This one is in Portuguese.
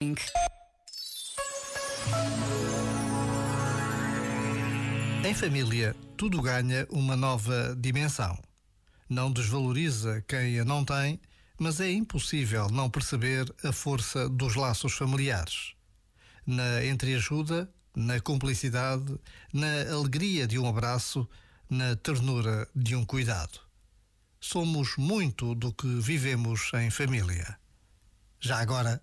Em família, tudo ganha uma nova dimensão. Não desvaloriza quem a não tem, mas é impossível não perceber a força dos laços familiares. Na entreajuda, na cumplicidade, na alegria de um abraço, na ternura de um cuidado. Somos muito do que vivemos em família. Já agora,